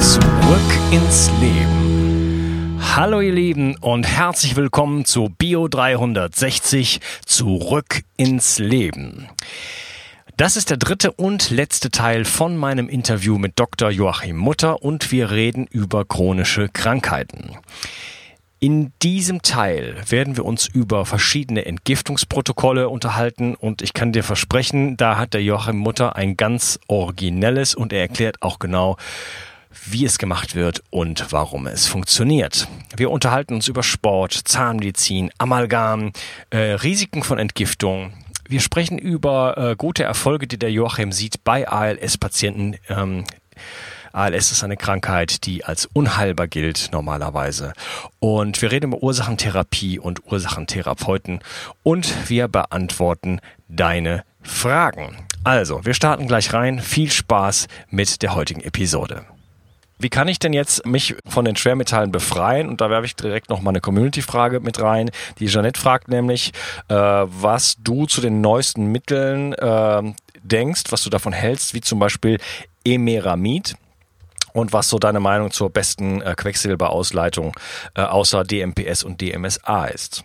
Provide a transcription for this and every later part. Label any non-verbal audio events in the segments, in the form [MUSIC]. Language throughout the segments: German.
Zurück ins Leben. Hallo ihr Lieben und herzlich willkommen zu Bio 360 Zurück ins Leben. Das ist der dritte und letzte Teil von meinem Interview mit Dr. Joachim Mutter und wir reden über chronische Krankheiten. In diesem Teil werden wir uns über verschiedene Entgiftungsprotokolle unterhalten und ich kann dir versprechen, da hat der Joachim Mutter ein ganz originelles und er erklärt auch genau, wie es gemacht wird und warum es funktioniert. Wir unterhalten uns über Sport, Zahnmedizin, Amalgam, äh, Risiken von Entgiftung. Wir sprechen über äh, gute Erfolge, die der Joachim sieht bei ALS-Patienten. Ähm, ALS ist eine Krankheit, die als unheilbar gilt normalerweise. Und wir reden über Ursachentherapie und Ursachentherapeuten und wir beantworten deine Fragen. Also, wir starten gleich rein. Viel Spaß mit der heutigen Episode. Wie kann ich denn jetzt mich von den Schwermetallen befreien? Und da werfe ich direkt noch mal eine Community-Frage mit rein. Die Jeanette fragt nämlich, äh, was du zu den neuesten Mitteln äh, denkst, was du davon hältst, wie zum Beispiel Emeramid und was so deine Meinung zur besten äh, Quecksilberausleitung äh, außer DMPS und DMSA ist.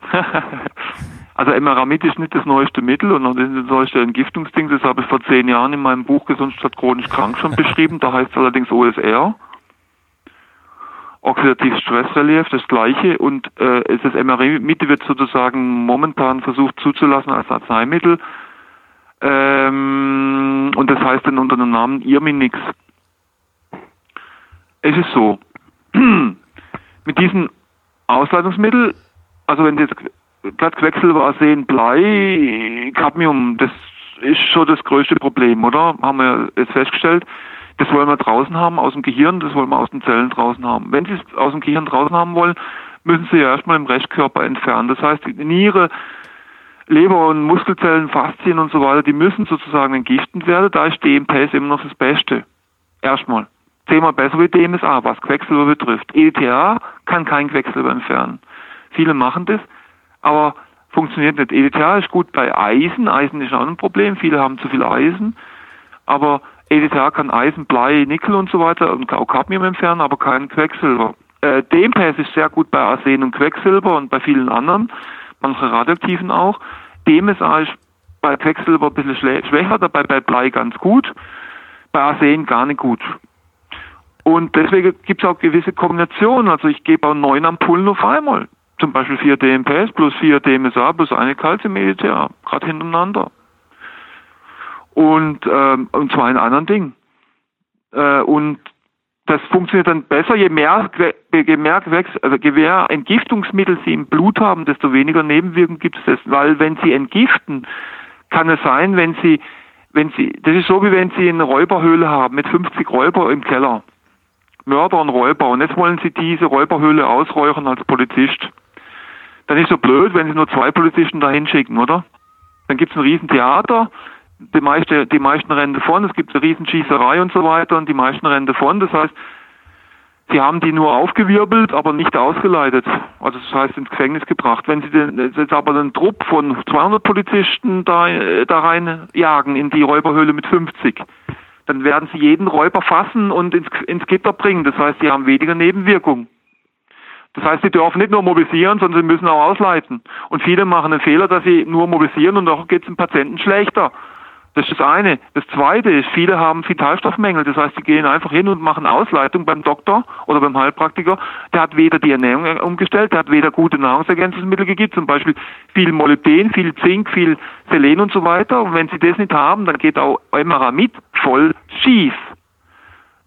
[LAUGHS] also Emeramid ist nicht das neueste Mittel und das neueste Entgiftungsding, das habe ich vor zehn Jahren in meinem Buch Gesund statt chronisch krank schon [LAUGHS] beschrieben, da heißt es allerdings OSR. Oxidatives Stressrelief, das gleiche. Und äh, das Emeramid wird sozusagen momentan versucht zuzulassen als Arzneimittel. Ähm, und das heißt dann unter dem Namen Irminix. Es ist so, [CLEARS THROAT] mit diesen Ausleitungsmitteln, also wenn Sie jetzt glatt Quecksilber, Arsen, Blei, Cadmium, das ist schon das größte Problem, oder? Haben wir jetzt festgestellt. Das wollen wir draußen haben, aus dem Gehirn, das wollen wir aus den Zellen draußen haben. Wenn Sie es aus dem Gehirn draußen haben wollen, müssen Sie ja erstmal im Restkörper entfernen. Das heißt, Niere, Leber und Muskelzellen, Faszien und so weiter, die müssen sozusagen entgiftet werden. Da ist DMPS immer noch das Beste. Erstmal zehnmal besser wie DMSA, was Quecksilber betrifft. EDTA kann kein Quecksilber entfernen. Viele machen das, aber funktioniert nicht. EDTA ist gut bei Eisen. Eisen ist auch ein Problem. Viele haben zu viel Eisen. Aber EDTA kann Eisen, Blei, Nickel und so weiter und auch Cadmium entfernen, aber kein Quecksilber. Äh, DMPS ist sehr gut bei Arsen und Quecksilber und bei vielen anderen, manche radioaktiven auch. DMSA ist bei Quecksilber ein bisschen schwächer, dabei bei Blei ganz gut, bei Arsen gar nicht gut. Und deswegen gibt es auch gewisse Kombinationen. Also ich gebe auch neun Ampullen auf einmal. Zum Beispiel vier DMPS plus vier DMSA plus eine Calcium-EDTA, gerade hintereinander. Und, ähm, und zwar in anderen Dingen. Äh, und das funktioniert dann besser, je mehr, je also je mehr Entgiftungsmittel Sie im Blut haben, desto weniger Nebenwirkungen gibt es. Weil wenn Sie entgiften, kann es sein, wenn Sie, wenn Sie, das ist so wie wenn Sie eine Räuberhöhle haben mit 50 Räuber im Keller. Mörder und Räuber. Und jetzt wollen sie diese Räuberhöhle ausräuchern als Polizist. Dann ist so blöd, wenn sie nur zwei Polizisten dahin schicken, oder? Dann gibt es ein Riesentheater, die, meiste, die meisten rennen davon, es gibt eine Riesenschießerei und so weiter und die meisten rennen davon. Das heißt, sie haben die nur aufgewirbelt, aber nicht ausgeleitet. Also das heißt ins Gefängnis gebracht. Wenn sie den, jetzt aber einen Trupp von 200 Polizisten da, da rein jagen in die Räuberhöhle mit 50, dann werden sie jeden Räuber fassen und ins, ins Gitter bringen. Das heißt, sie haben weniger Nebenwirkungen. Das heißt, sie dürfen nicht nur mobilisieren, sondern sie müssen auch ausleiten. Und viele machen den Fehler, dass sie nur mobilisieren und auch geht es dem Patienten schlechter. Das ist das eine. Das zweite ist, viele haben Vitalstoffmängel. Das heißt, sie gehen einfach hin und machen Ausleitung beim Doktor oder beim Heilpraktiker. Der hat weder die Ernährung umgestellt, der hat weder gute Nahrungsergänzungsmittel gegeben, zum Beispiel viel Molybden, viel Zink, viel Selen und so weiter. Und wenn sie das nicht haben, dann geht auch Emeramid voll schief.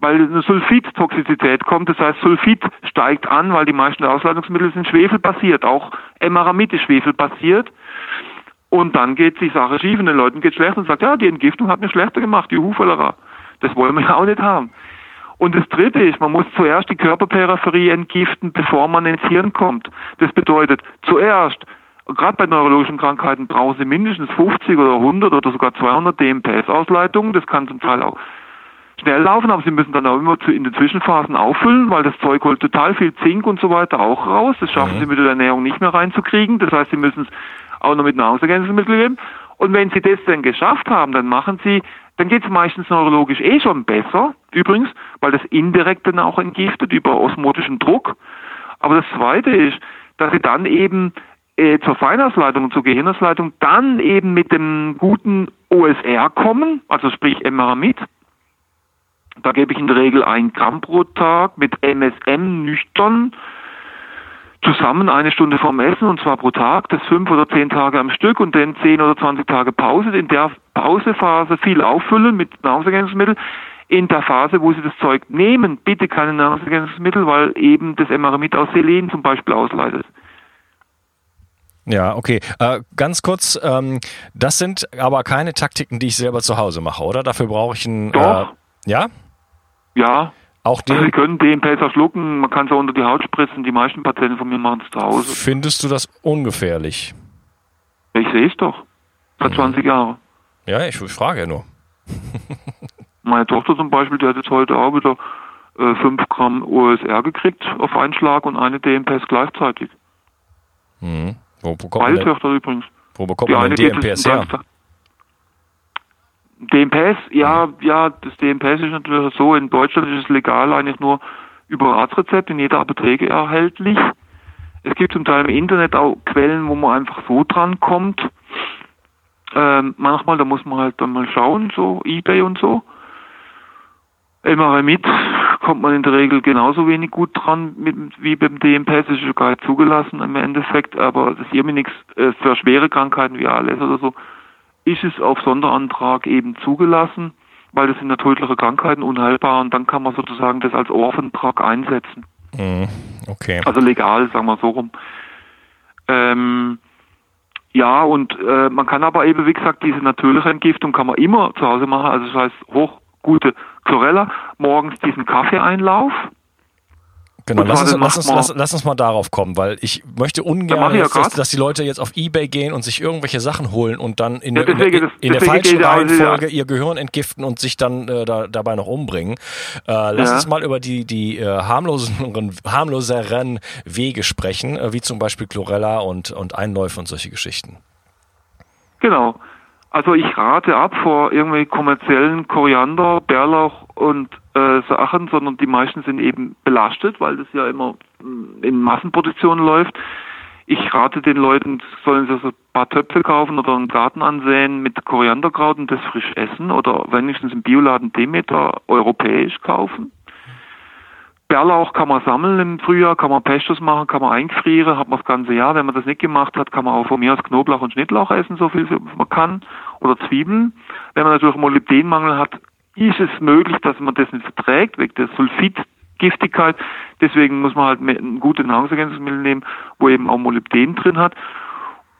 Weil eine Sulfid-Toxizität kommt, das heißt, Sulfid steigt an, weil die meisten Ausleitungsmittel sind schwefelbasiert. Auch Emeramid ist schwefelbasiert. Und dann geht die Sache schief und den Leuten geht schlecht und sagt, ja, die Entgiftung hat mir schlechter gemacht, die Juhu, Das wollen wir ja auch nicht haben. Und das Dritte ist, man muss zuerst die Körperperipherie entgiften, bevor man ins Hirn kommt. Das bedeutet, zuerst, gerade bei neurologischen Krankheiten, brauchen Sie mindestens 50 oder 100 oder sogar 200 DMPS-Ausleitungen. Das kann zum Teil auch schnell laufen, aber Sie müssen dann auch immer in den Zwischenphasen auffüllen, weil das Zeug holt total viel Zink und so weiter auch raus. Das schaffen mhm. Sie mit der Ernährung nicht mehr reinzukriegen. Das heißt, Sie müssen es auch noch mit Nahrungsergänzungsmitteln geben. Und wenn Sie das dann geschafft haben, dann machen Sie dann geht es meistens neurologisch eh schon besser, übrigens, weil das indirekt dann auch entgiftet über osmotischen Druck. Aber das Zweite ist, dass sie dann eben äh, zur Feinausleitung und zur Gehirnausleitung dann eben mit dem guten OSR kommen, also sprich Emeramid. Da gebe ich in der Regel ein Gramm pro Tag mit MSM nüchtern zusammen eine Stunde vorm Essen und zwar pro Tag, das fünf oder zehn Tage am Stück und dann zehn oder zwanzig Tage Pause. In der Pausephase viel auffüllen mit Nahrungsergänzungsmitteln. In der Phase, wo Sie das Zeug nehmen, bitte keine Nahrungsergänzungsmittel, weil eben das Emaramid aus Selen zum Beispiel ausleitet. Ja, okay. Äh, ganz kurz, ähm, das sind aber keine Taktiken, die ich selber zu Hause mache, oder? Dafür brauche ich ein. Doch. Äh, ja? Ja, auch den also Sie können DMPs schlucken, man kann es auch unter die Haut spritzen. Die meisten Patienten von mir machen es zu Hause. Findest du das ungefährlich? Ich sehe es doch. Seit mhm. 20 Jahren. Ja, ich, frage ja nur. [LAUGHS] Meine Tochter zum Beispiel, die hat jetzt heute auch wieder äh, 5 Gramm OSR gekriegt auf einen Schlag und eine DMPS gleichzeitig. Mhm. Wo bekommt Beide Töchter übrigens. Wo bekommt die man denn DMPS her? DMPS, ja, ja, das DMPS ist natürlich so, in Deutschland ist es legal eigentlich nur über Arztrezept in jeder Apotheke erhältlich. Es gibt zum Teil im Internet auch Quellen, wo man einfach so dran kommt. Ähm, manchmal, da muss man halt dann mal schauen, so Ebay und so. MRI kommt man in der Regel genauso wenig gut dran mit, wie beim DMPS, ist sogar zugelassen im Endeffekt, aber das ist irgendwie nichts äh, für schwere Krankheiten wie ALS oder so ist es auf Sonderantrag eben zugelassen, weil das sind ja tödliche Krankheiten, unheilbar und dann kann man sozusagen das als Orphan-Drug einsetzen. Mhm. Okay. Also legal, sagen wir so rum. Ähm, ja, und äh, man kann aber eben, wie gesagt, diese natürliche Entgiftung kann man immer zu Hause machen. Also das heißt, hochgute Chlorella, morgens diesen Kaffeeeinlauf, Genau, lass uns, lass, uns, lass, lass, uns mal darauf kommen, weil ich möchte ungern, ja dass, dass, die Leute jetzt auf Ebay gehen und sich irgendwelche Sachen holen und dann in, ja, deswegen, in, in, in der falschen Reihenfolge ihr Gehirn entgiften und sich dann äh, da, dabei noch umbringen. Äh, lass ja. uns mal über die, die äh, harmloseren, harmloseren Wege sprechen, äh, wie zum Beispiel Chlorella und, und Einläufe und solche Geschichten. Genau. Also ich rate ab vor irgendwie kommerziellen Koriander, Bärlauch und äh, Sachen, sondern die meisten sind eben belastet, weil das ja immer mm, in Massenproduktion läuft. Ich rate den Leuten, sollen sie so ein paar Töpfe kaufen oder einen Garten ansehen mit Korianderkraut und das frisch essen oder wenigstens im Bioladen Demeter europäisch kaufen. Bärlauch kann man sammeln im Frühjahr, kann man Pestos machen, kann man einfrieren, hat man das ganze Jahr. Wenn man das nicht gemacht hat, kann man auch von mir aus Knoblauch und Schnittlauch essen, so viel man kann. Oder Zwiebeln. Wenn man natürlich Molybdenmangel hat, ist es möglich, dass man das nicht verträgt, wegen der Sulfitgiftigkeit. Deswegen muss man halt ein gutes Nahrungsergänzungsmittel nehmen, wo eben auch Molybden drin hat.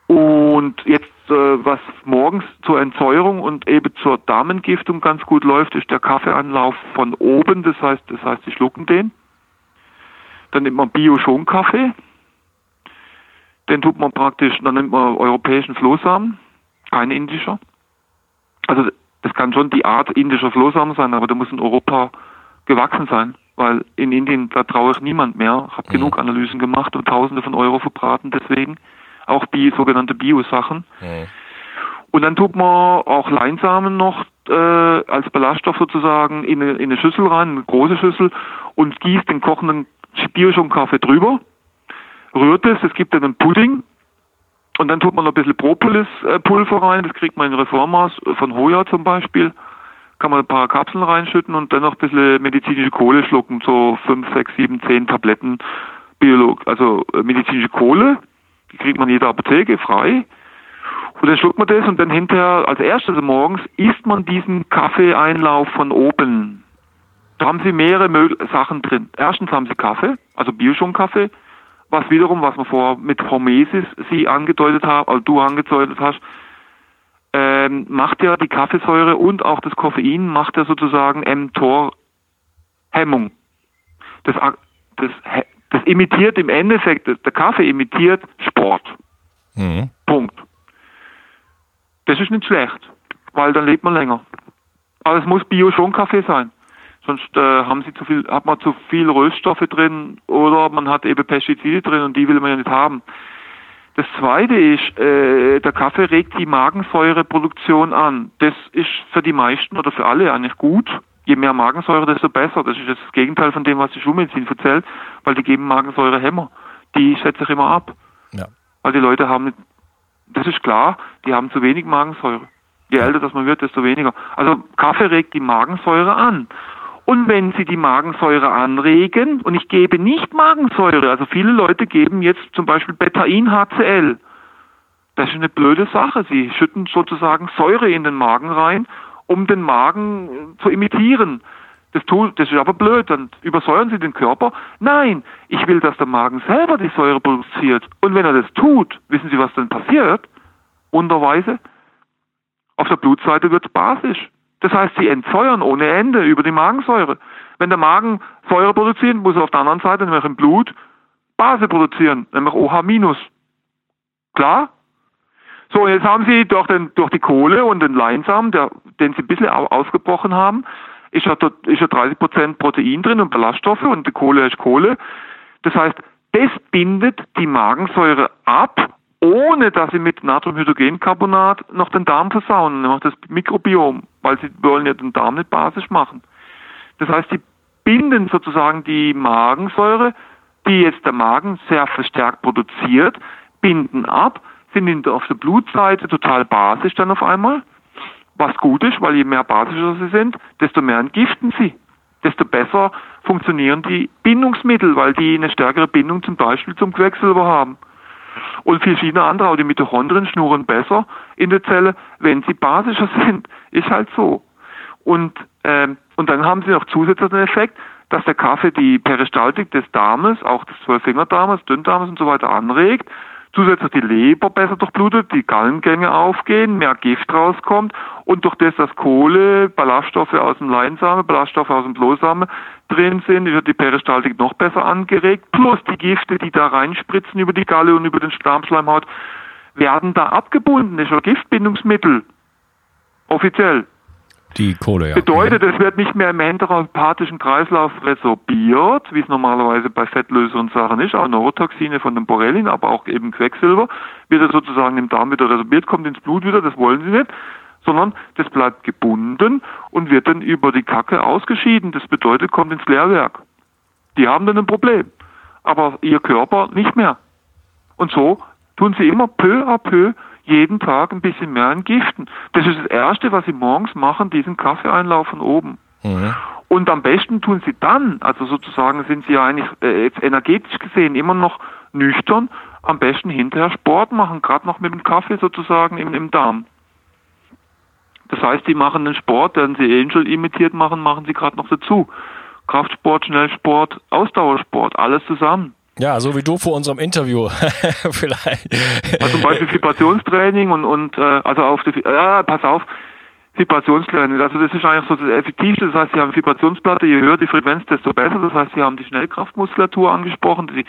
Und jetzt, äh, was morgens zur Entsäuerung und eben zur Darmentgiftung ganz gut läuft, ist der Kaffeeanlauf von oben. Das heißt, das heißt, sie schlucken den. Dann nimmt man Bio-Schonkaffee. Den tut man praktisch, dann nimmt man europäischen Flohsamen, kein indischer. Also das kann schon die Art indischer Flohsamen sein, aber der muss in Europa gewachsen sein, weil in Indien, da traue ich niemand mehr. Ich habe mhm. genug Analysen gemacht und Tausende von Euro verbraten deswegen. Auch die sogenannte Bio-Sachen. Mhm. Und dann tut man auch Leinsamen noch äh, als Ballaststoff sozusagen in eine, in eine Schüssel rein, eine große Schüssel, und gießt den kochenden Bioschonkaffee drüber, rührt es, es gibt dann einen Pudding, und dann tut man noch ein bisschen Propolis-Pulver rein, das kriegt man in Reformhaus von Hoya zum Beispiel. Kann man ein paar Kapseln reinschütten und dann noch ein bisschen medizinische Kohle schlucken, so 5, 6, 7, 10 Tabletten Biolog, also äh, medizinische Kohle. Die kriegt man in jeder Apotheke frei. Und dann schluckt man das und dann hinterher, als erstes morgens, isst man diesen Kaffeeeinlauf von oben. Da haben sie mehrere Sachen drin. Erstens haben sie Kaffee, also Bioschonkaffee was wiederum, was wir vorher mit Hormesis sie angedeutet haben, also du angedeutet hast, ähm, macht ja die Kaffeesäure und auch das Koffein macht ja sozusagen mTOR Hemmung. Das, das, das imitiert im Endeffekt, der Kaffee imitiert Sport. Mhm. Punkt. Das ist nicht schlecht, weil dann lebt man länger. Aber es muss Bio-Schonkaffee sein. Sonst äh, haben sie zu viel, hat man zu viel Röststoffe drin oder man hat eben Pestizide drin und die will man ja nicht haben. Das zweite ist, äh, der Kaffee regt die Magensäureproduktion an. Das ist für die meisten oder für alle eigentlich gut. Je mehr Magensäure, desto besser. Das ist das Gegenteil von dem, was die Schulmedizin erzählt, weil die geben Magensäurehämmer. Die setze ich immer ab. Ja. Weil die Leute haben, das ist klar, die haben zu wenig Magensäure. Je älter das man wird, desto weniger. Also Kaffee regt die Magensäure an. Und wenn Sie die Magensäure anregen, und ich gebe nicht Magensäure, also viele Leute geben jetzt zum Beispiel Betain-HCl. Das ist eine blöde Sache. Sie schütten sozusagen Säure in den Magen rein, um den Magen zu imitieren. Das, tut, das ist aber blöd, dann übersäuern Sie den Körper. Nein, ich will, dass der Magen selber die Säure produziert. Und wenn er das tut, wissen Sie, was dann passiert? Wunderweise, auf der Blutseite wird es basisch. Das heißt, sie entsäuern ohne Ende über die Magensäure. Wenn der Magen Säure produziert, muss er auf der anderen Seite, nämlich im Blut, Base produzieren, nämlich OH-. Klar? So, jetzt haben Sie durch, den, durch die Kohle und den Leinsamen, der, den Sie ein bisschen ausgebrochen haben, ist ja, ist ja 30% Protein drin und Ballaststoffe und die Kohle ist Kohle. Das heißt, das bindet die Magensäure ab ohne dass sie mit Natriumhydrogencarbonat noch den Darm versauen, nämlich das Mikrobiom, weil sie wollen ja den Darm nicht basisch machen. Das heißt, sie binden sozusagen die Magensäure, die jetzt der Magen sehr verstärkt produziert, binden ab, sind auf der Blutseite total basisch dann auf einmal, was gut ist, weil je mehr basischer sie sind, desto mehr entgiften sie, desto besser funktionieren die Bindungsmittel, weil die eine stärkere Bindung zum Beispiel zum Quecksilber haben. Und verschiedene andere, auch die Mitochondrien schnurren besser in der Zelle, wenn sie basischer [LAUGHS] sind. Ist halt so. Und, ähm, und dann haben sie noch zusätzlich den Effekt, dass der Kaffee die Peristaltik des Darmes, auch des Zwölffingerdarmes, Dünndarmes und so weiter anregt zusätzlich die Leber besser durchblutet, die Gallengänge aufgehen, mehr Gift rauskommt und durch das, dass Kohle, Ballaststoffe aus dem Leinsamen, Ballaststoffe aus dem Blosamen drin sind, wird die Peristaltik noch besser angeregt, plus die Gifte, die da reinspritzen über die Galle und über den Darmschleimhaut, werden da abgebunden. Das ist ein Giftbindungsmittel. Offiziell. Die Kohle, ja. Bedeutet, es wird nicht mehr im enteropathischen Kreislauf resorbiert, wie es normalerweise bei fettlöseren Sachen ist, auch Neurotoxine von den Borrelien, aber auch eben Quecksilber, wird er sozusagen im Darm wieder resorbiert, kommt ins Blut wieder, das wollen sie nicht, sondern das bleibt gebunden und wird dann über die Kacke ausgeschieden. Das bedeutet, kommt ins Leerwerk. Die haben dann ein Problem, aber ihr Körper nicht mehr. Und so tun sie immer peu à peu jeden Tag ein bisschen mehr entgiften. Das ist das Erste, was sie morgens machen, diesen Kaffeeeinlauf von oben. Mhm. Und am besten tun sie dann, also sozusagen sind sie ja eigentlich äh, jetzt energetisch gesehen immer noch nüchtern, am besten hinterher Sport machen, gerade noch mit dem Kaffee sozusagen im, im Darm. Das heißt, die machen den Sport, den sie Angel imitiert machen, machen sie gerade noch dazu. Kraftsport, Schnellsport, Ausdauersport, alles zusammen. Ja, so wie du vor unserem Interview [LAUGHS] vielleicht. Also zum Beispiel Vibrationstraining und, und äh, also auf die, ja, pass auf, Vibrationstraining. Also das ist eigentlich so das Effektivste. Das heißt, Sie haben Vibrationsplatte, je höher die Frequenz, desto besser. Das heißt, Sie haben die Schnellkraftmuskulatur angesprochen, die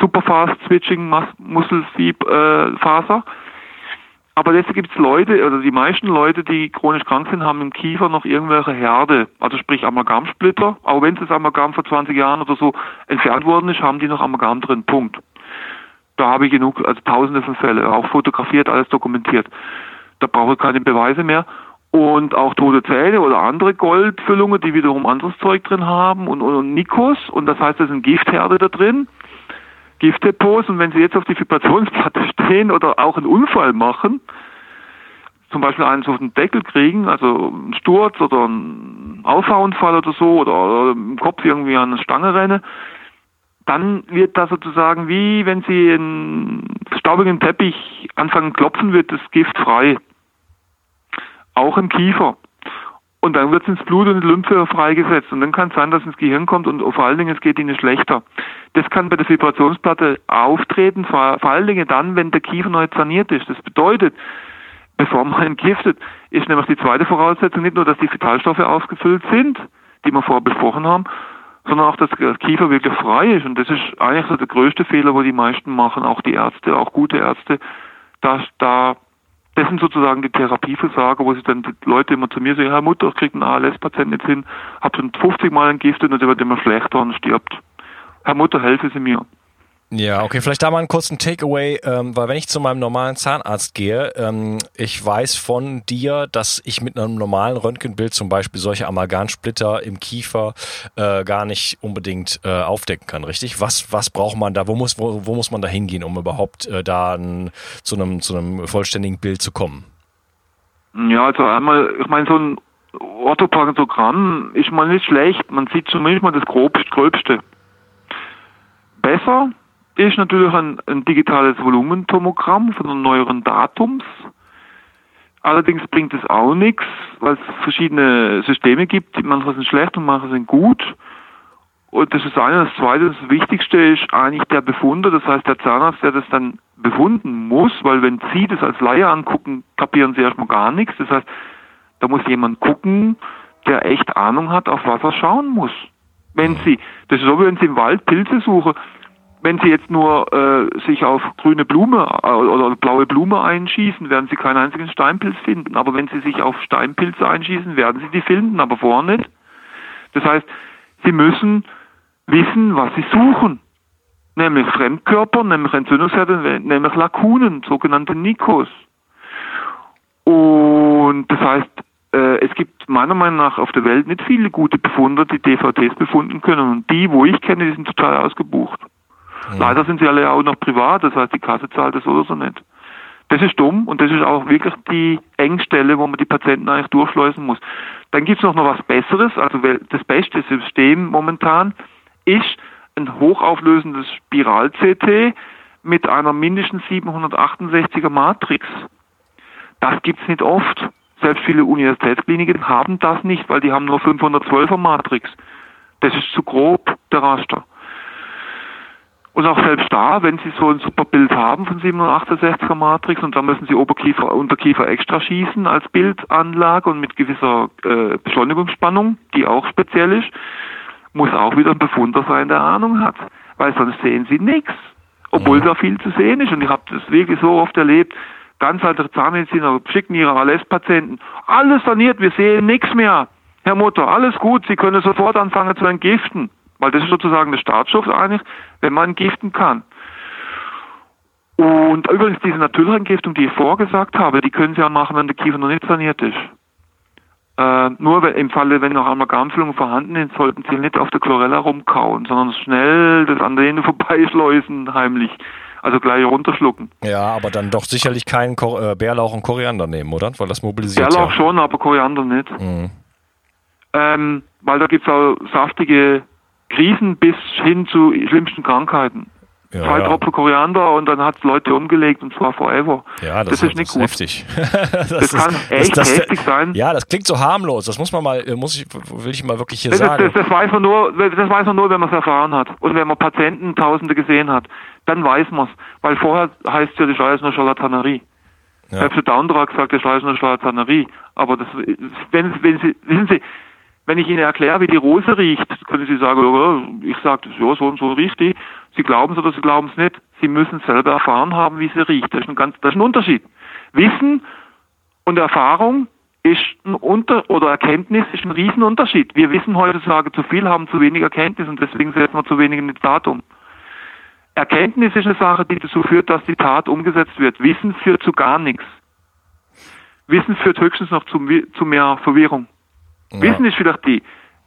Superfast Switching Muskelfaser. Äh, aber deshalb gibt es Leute, oder die meisten Leute, die chronisch krank sind, haben im Kiefer noch irgendwelche Herde, also sprich Amalgamsplitter. Auch wenn das Amalgam vor 20 Jahren oder so entfernt worden ist, haben die noch Amalgam drin. Punkt. Da habe ich genug, also tausende von Fällen, auch fotografiert, alles dokumentiert. Da brauche ich keine Beweise mehr. Und auch tote Zähne oder andere Goldfüllungen, die wiederum anderes Zeug drin haben und, und, und Nikos. Und das heißt, da sind Giftherde da drin. Giftdepots und wenn Sie jetzt auf die Vibrationsplatte [LAUGHS] stehen oder auch einen Unfall machen, zum Beispiel einen auf den Deckel kriegen, also einen Sturz oder einen Auffahrunfall oder so oder, oder im Kopf irgendwie an eine Stange rennen, dann wird das sozusagen wie wenn Sie einen staubigen Teppich anfangen klopfen, wird das Gift frei. Auch im Kiefer. Und dann wird es ins Blut und in die Lymphe freigesetzt. Und dann kann es sein, dass es ins Gehirn kommt und vor allen Dingen es geht ihnen schlechter. Das kann bei der Vibrationsplatte auftreten, vor, vor allen Dingen dann, wenn der Kiefer neu saniert ist. Das bedeutet, bevor man [LAUGHS] entgiftet, ist nämlich die zweite Voraussetzung nicht nur, dass die Vitalstoffe aufgefüllt sind, die wir vorher besprochen haben, sondern auch, dass der Kiefer wirklich frei ist. Und das ist eigentlich so der größte Fehler, wo die meisten machen, auch die Ärzte, auch gute Ärzte, dass da das sind sozusagen die Therapieversager, wo sich dann die Leute immer zu mir sagen, Herr Mutter, ich kriege einen ALS-Patient nicht hin, habe schon 50 Mal entgiftet und der wird immer schlechter und stirbt. Herr Mutter, helfen Sie mir. Ja, okay, vielleicht da mal einen kurzen Takeaway, ähm, weil wenn ich zu meinem normalen Zahnarzt gehe, ähm, ich weiß von dir, dass ich mit einem normalen Röntgenbild zum Beispiel solche Amalgamsplitter im Kiefer äh, gar nicht unbedingt äh, aufdecken kann, richtig? Was, was braucht man da? Wo muss, wo, wo muss man da hingehen, um überhaupt äh, da ein, zu, einem, zu einem vollständigen Bild zu kommen? Ja, also einmal, ich meine, so ein Orthopagnogramm ist mal nicht schlecht. Man sieht zumindest mal das Grobst, Gröbste. Besser ist natürlich ein, ein digitales Volumentomogramm von einem neueren Datums. Allerdings bringt es auch nichts, weil es verschiedene Systeme gibt. Manche sind schlecht und manche sind gut. Und das ist eine. Das zweite, das Wichtigste ist eigentlich der Befunder, das heißt der Zahnarzt, der das dann befunden muss, weil wenn Sie das als Laie angucken, kapieren Sie erstmal gar nichts. Das heißt, da muss jemand gucken, der echt Ahnung hat, auf was er schauen muss. Wenn Sie, das ist so, wie wenn Sie im Wald Pilze suchen, wenn Sie jetzt nur äh, sich auf grüne Blume äh, oder blaue Blume einschießen, werden Sie keinen einzigen Steinpilz finden. Aber wenn Sie sich auf Steinpilze einschießen, werden Sie die finden, aber vorher nicht. Das heißt, Sie müssen wissen, was Sie suchen. Nämlich Fremdkörper, nämlich Entzündungsherde, nämlich Lakunen, sogenannte Nikos. Und das heißt, äh, es gibt meiner Meinung nach auf der Welt nicht viele gute Befunder, die DVTs befunden können. Und die, wo ich kenne, die sind total ausgebucht. Mhm. Leider sind sie alle auch noch privat, das heißt, die Kasse zahlt das oder so nicht. Das ist dumm und das ist auch wirklich die Engstelle, wo man die Patienten eigentlich durchschleusen muss. Dann gibt es noch, noch was Besseres, also das beste System momentan ist ein hochauflösendes Spiral-CT mit einer mindestens 768er Matrix. Das gibt es nicht oft. Selbst viele Universitätskliniken haben das nicht, weil die haben nur 512er Matrix. Das ist zu grob, der Raster. Und auch selbst da, wenn Sie so ein super Bild haben von 768er Matrix und dann müssen Sie Oberkiefer, Unterkiefer extra schießen als Bildanlage und mit gewisser äh, Beschleunigungsspannung, die auch speziell ist, muss auch wieder ein Befunder sein, der Ahnung hat. Weil sonst sehen Sie nichts. Obwohl da viel zu sehen ist. Und ich habe das wirklich so oft erlebt. Ganz alte Zahnmediziner schicken ihre ALS-Patienten. Alles saniert, wir sehen nichts mehr. Herr Mutter, alles gut, Sie können sofort anfangen zu entgiften. Weil das ist sozusagen der Startschuss eigentlich, wenn man entgiften kann. Und übrigens diese natürliche Entgiftung, die ich vorgesagt habe, die können Sie ja machen, wenn der Kiefer noch nicht saniert ist. Äh, nur im Falle, wenn noch Amalgamfüllungen vorhanden sind, sollten Sie nicht auf der Chlorella rumkauen, sondern schnell das an denen [LAUGHS] vorbeischleusen, heimlich. Also gleich runterschlucken. Ja, aber dann doch sicherlich keinen Ko äh, Bärlauch und Koriander nehmen, oder? Weil das mobilisiert Bärlauch ja. schon, aber Koriander nicht. Mhm. Ähm, weil da gibt es auch saftige Krisen bis hin zu schlimmsten Krankheiten. Ja, Zwei ja. Tropfen Koriander und dann hat es Leute umgelegt und zwar forever. Ja, das, das ist, nicht das gut. heftig. [LAUGHS] das, das kann ist, echt das, heftig sein. Ja, das klingt so harmlos. Das muss man mal, muss ich, will ich mal wirklich hier das, sagen. Das, weiß man nur, das weiß man nur, wenn man es erfahren hat und wenn man Patienten Tausende gesehen hat. Dann weiß man es, weil vorher heißt es ja, die Scheiße nur Charlatanerie. Ja. Selbst der Downdrag sagt, die Scheiße nur Charlatanerie. Aber das, wenn, wenn Sie, wissen Sie, wenn ich Ihnen erkläre, wie die Rose riecht, können Sie sagen, oh, ich sage, ja, so und so riecht die. Sie glauben es oder Sie glauben es nicht. Sie müssen selber erfahren haben, wie sie riecht. Das ist ein, ganz, das ist ein Unterschied. Wissen und Erfahrung ist ein Unter oder Erkenntnis ist ein Riesenunterschied. Wir wissen heutzutage zu viel, haben zu wenig Erkenntnis und deswegen setzen wir zu wenig in das Datum. Erkenntnis ist eine Sache, die dazu führt, dass die Tat umgesetzt wird. Wissen führt zu gar nichts. Wissen führt höchstens noch zu, zu mehr Verwirrung. Ja. Wissen ist vielleicht die,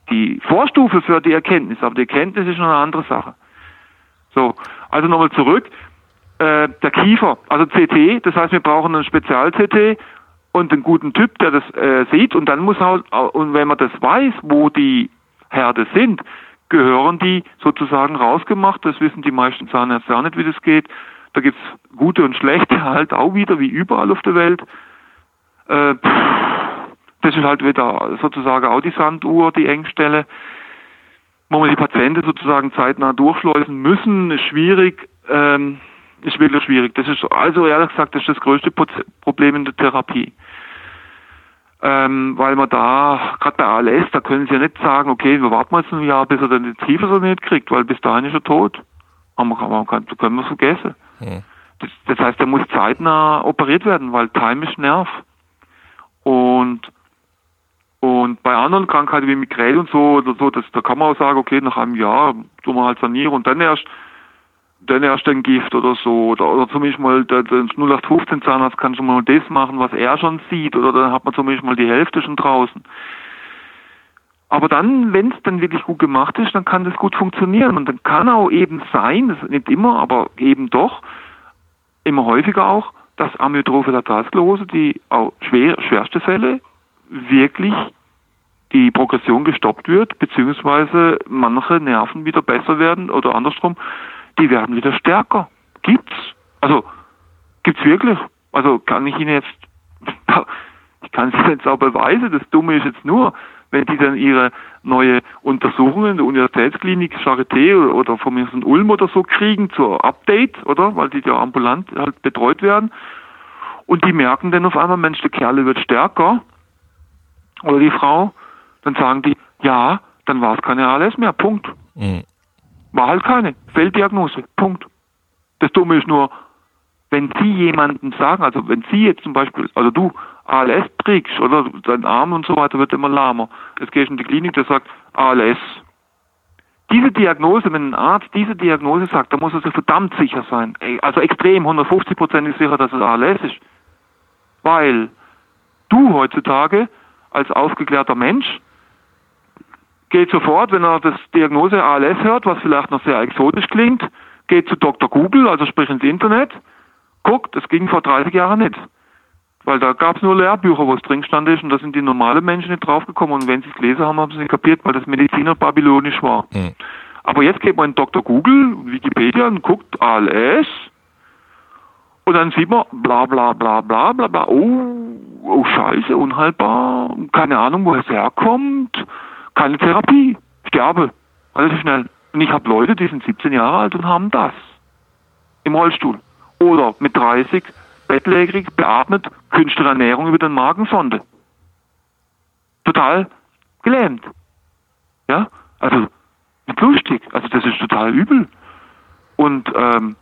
die Vorstufe für die Erkenntnis, aber die Erkenntnis ist noch eine andere Sache. So, also nochmal zurück. Äh, der Kiefer, also CT, das heißt, wir brauchen einen Spezial-CT und einen guten Typ, der das äh, sieht und dann muss halt, und wenn man das weiß, wo die Herde sind, gehören die sozusagen rausgemacht. Das wissen die meisten Zahnärzte auch nicht, wie das geht. Da gibt's gute und schlechte [LAUGHS] halt auch wieder, wie überall auf der Welt. Äh, das ist halt wieder sozusagen auch die Sanduhr, die Engstelle. Wo wir die Patienten sozusagen zeitnah durchschleusen müssen, ist schwierig, ähm, ist wirklich schwierig. Das ist also ehrlich gesagt, das ist das größte Problem in der Therapie. ähm, weil man da, gerade bei ALS, da können sie ja nicht sagen, okay, wir warten jetzt ein Jahr, bis er dann die Tiefe nicht kriegt, weil bis dahin ist er tot. Aber man kann, man kann, können wir vergessen. Hm. Das, das, heißt, er muss zeitnah operiert werden, weil Time ist Nerv. Und und bei anderen Krankheiten wie Migräne und so oder so, das, da kann man auch sagen, okay, nach einem Jahr tun wir halt sanieren und dann erst dann erst ein Gift oder so. Oder, oder zumindest mal der, der 0815 Zahnarzt kann schon mal das machen, was er schon sieht. Oder dann hat man zumindest mal die Hälfte schon draußen. Aber dann, wenn es dann wirklich gut gemacht ist, dann kann das gut funktionieren. Und dann kann auch eben sein, das nicht immer, aber eben doch, immer häufiger auch, dass Amyotrophe Lateralsklerose, die auch schwer, schwerste Fälle, wirklich die Progression gestoppt wird, beziehungsweise manche Nerven wieder besser werden oder andersrum, die werden wieder stärker. Gibt's. Also, gibt's wirklich. Also kann ich Ihnen jetzt, [LAUGHS] ich kann es jetzt auch beweisen, das Dumme ist jetzt nur, wenn die dann ihre neue Untersuchungen der Universitätsklinik Charité oder, von mir Ulm oder so kriegen zur Update, oder? Weil die ja ambulant halt betreut werden. Und die merken dann auf einmal, Mensch, der Kerl wird stärker. Oder die Frau. Dann sagen die, ja, dann war es keine ALS mehr. Punkt. Mhm. War halt keine. Fehldiagnose. Punkt. Das Dumme ist nur, wenn Sie jemanden sagen, also wenn Sie jetzt zum Beispiel, also du ALS trägst oder dein Arm und so weiter wird immer lahmer. Jetzt gehst du in die Klinik, der sagt ALS. Diese Diagnose, wenn ein Arzt diese Diagnose sagt, dann muss er sich verdammt sicher sein. Also extrem, 150 Prozent ist sicher, dass es ALS ist. Weil du heutzutage als aufgeklärter Mensch geht sofort, wenn er das Diagnose ALS hört, was vielleicht noch sehr exotisch klingt, geht zu Dr. Google, also sprich ins Internet, guckt, das ging vor 30 Jahren nicht. Weil da gab es nur Lehrbücher, wo es drin stand ist und da sind die normalen Menschen nicht draufgekommen und wenn sie es gelesen haben, haben sie es nicht kapiert, weil das Mediziner babylonisch war. Mhm. Aber jetzt geht man in Dr. Google, Wikipedia und guckt ALS und dann sieht man bla bla bla bla bla bla, oh, oh scheiße, unhaltbar, keine Ahnung, woher es herkommt, keine Therapie, sterbe, relativ schnell. Und ich habe Leute, die sind 17 Jahre alt und haben das im Rollstuhl. Oder mit 30 bettlägerig, beatmet, künstliche Ernährung über den Magensonde. Total gelähmt. Ja, also nicht lustig. Also das ist total übel. Und ähm,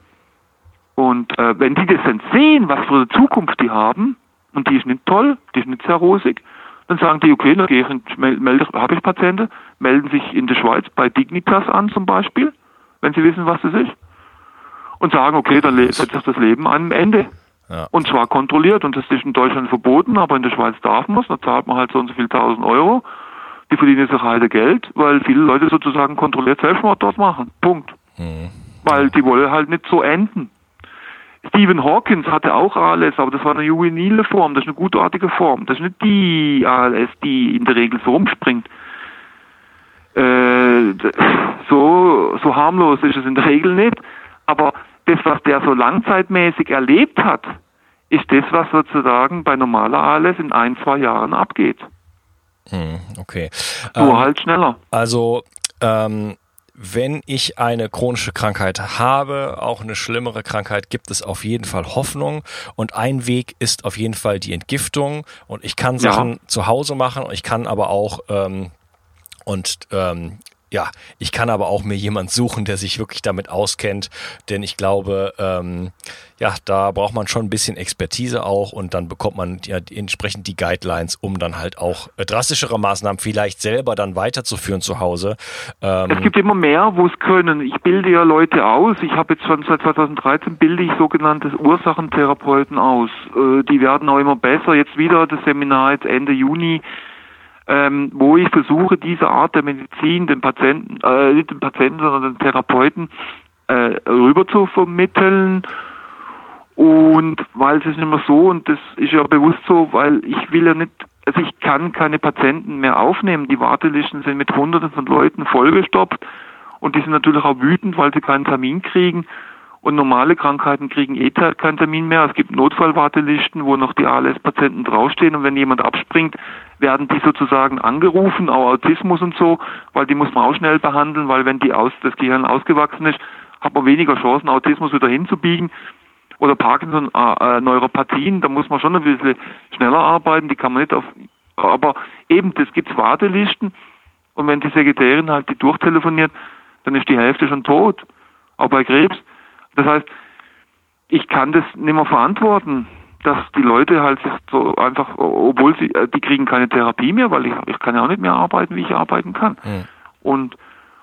und äh, wenn die das dann sehen, was für eine Zukunft die haben, und die ist nicht toll, die ist nicht sehr rosig, dann sagen die, okay, dann gehe ich und melde, habe ich Patienten, melden sich in der Schweiz bei Dignitas an zum Beispiel, wenn sie wissen, was das ist, und sagen, okay, dann setzt sich das Leben an einem Ende. Ja. Und zwar kontrolliert, und das ist in Deutschland verboten, aber in der Schweiz darf man es, da zahlt man halt so und so viel tausend Euro. Die verdienen sich halt Geld, weil viele Leute sozusagen kontrolliert Selbstmord dort machen. Punkt. Mhm. Weil die wollen halt nicht so enden. Stephen Hawkins hatte auch ALS, aber das war eine juvenile Form, das ist eine gutartige Form. Das ist nicht die ALS, die in der Regel so rumspringt. Äh, so, so harmlos ist es in der Regel nicht. Aber das, was der so langzeitmäßig erlebt hat, ist das, was sozusagen bei normaler ALS in ein, zwei Jahren abgeht. Hm, okay. Nur ähm, halt schneller. Also, ähm, wenn ich eine chronische Krankheit habe, auch eine schlimmere Krankheit, gibt es auf jeden Fall Hoffnung. Und ein Weg ist auf jeden Fall die Entgiftung. Und ich kann Sachen ja. zu Hause machen. Ich kann aber auch ähm, und ähm, ja, ich kann aber auch mir jemand suchen, der sich wirklich damit auskennt, denn ich glaube, ähm, ja, da braucht man schon ein bisschen Expertise auch und dann bekommt man ja entsprechend die Guidelines, um dann halt auch äh, drastischere Maßnahmen vielleicht selber dann weiterzuführen zu Hause. Ähm es gibt immer mehr, wo es können. Ich bilde ja Leute aus. Ich habe jetzt schon seit 2013 bilde ich sogenannte Ursachentherapeuten aus. Äh, die werden auch immer besser. Jetzt wieder das Seminar jetzt Ende Juni ähm, wo ich versuche, diese Art der Medizin den Patienten, äh, nicht den Patienten, sondern den Therapeuten äh, rüber zu vermitteln. Und weil es ist nicht mehr so, und das ist ja bewusst so, weil ich will ja nicht, also ich kann keine Patienten mehr aufnehmen. Die Wartelisten sind mit Hunderten von Leuten vollgestopft und die sind natürlich auch wütend, weil sie keinen Termin kriegen. Und normale Krankheiten kriegen eh keinen Termin mehr. Es gibt Notfallwartelisten, wo noch die ALS-Patienten draufstehen und wenn jemand abspringt, werden die sozusagen angerufen, auch Autismus und so, weil die muss man auch schnell behandeln, weil wenn die aus, das Gehirn ausgewachsen ist, hat man weniger Chancen, Autismus wieder hinzubiegen. Oder Parkinson, äh, äh, Neuropathien, da muss man schon ein bisschen schneller arbeiten, die kann man nicht auf aber eben, das gibt's Wartelisten und wenn die Sekretärin halt die durchtelefoniert, dann ist die Hälfte schon tot. Auch bei Krebs. Das heißt, ich kann das nicht mehr verantworten, dass die Leute halt sich so einfach, obwohl sie, äh, die kriegen keine Therapie mehr, weil ich, ich kann ja auch nicht mehr arbeiten, wie ich arbeiten kann. Mhm. Und,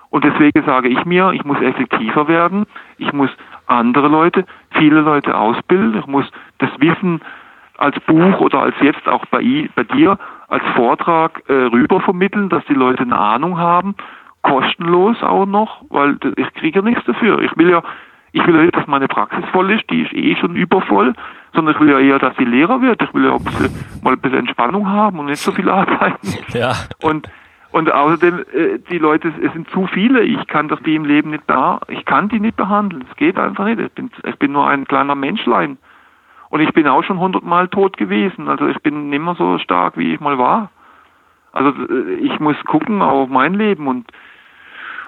und deswegen sage ich mir, ich muss effektiver werden, ich muss andere Leute, viele Leute ausbilden, ich muss das Wissen als Buch oder als jetzt auch bei, bei dir als Vortrag äh, rübervermitteln, dass die Leute eine Ahnung haben, kostenlos auch noch, weil ich kriege ja nichts dafür. Ich will ja, ich will ja nicht, dass meine Praxis voll ist, die ist eh schon übervoll, sondern ich will ja eher, dass sie Lehrer wird. Ich will ja auch mal ein bisschen Entspannung haben und nicht so viel arbeiten. [LAUGHS] Ja. Und und außerdem, äh, die Leute, es sind zu viele, ich kann das die im Leben nicht da, ich kann die nicht behandeln, es geht einfach nicht. Ich bin, ich bin nur ein kleiner Menschlein. Und ich bin auch schon hundertmal tot gewesen. Also ich bin nicht mehr so stark, wie ich mal war. Also äh, ich muss gucken auf mein Leben und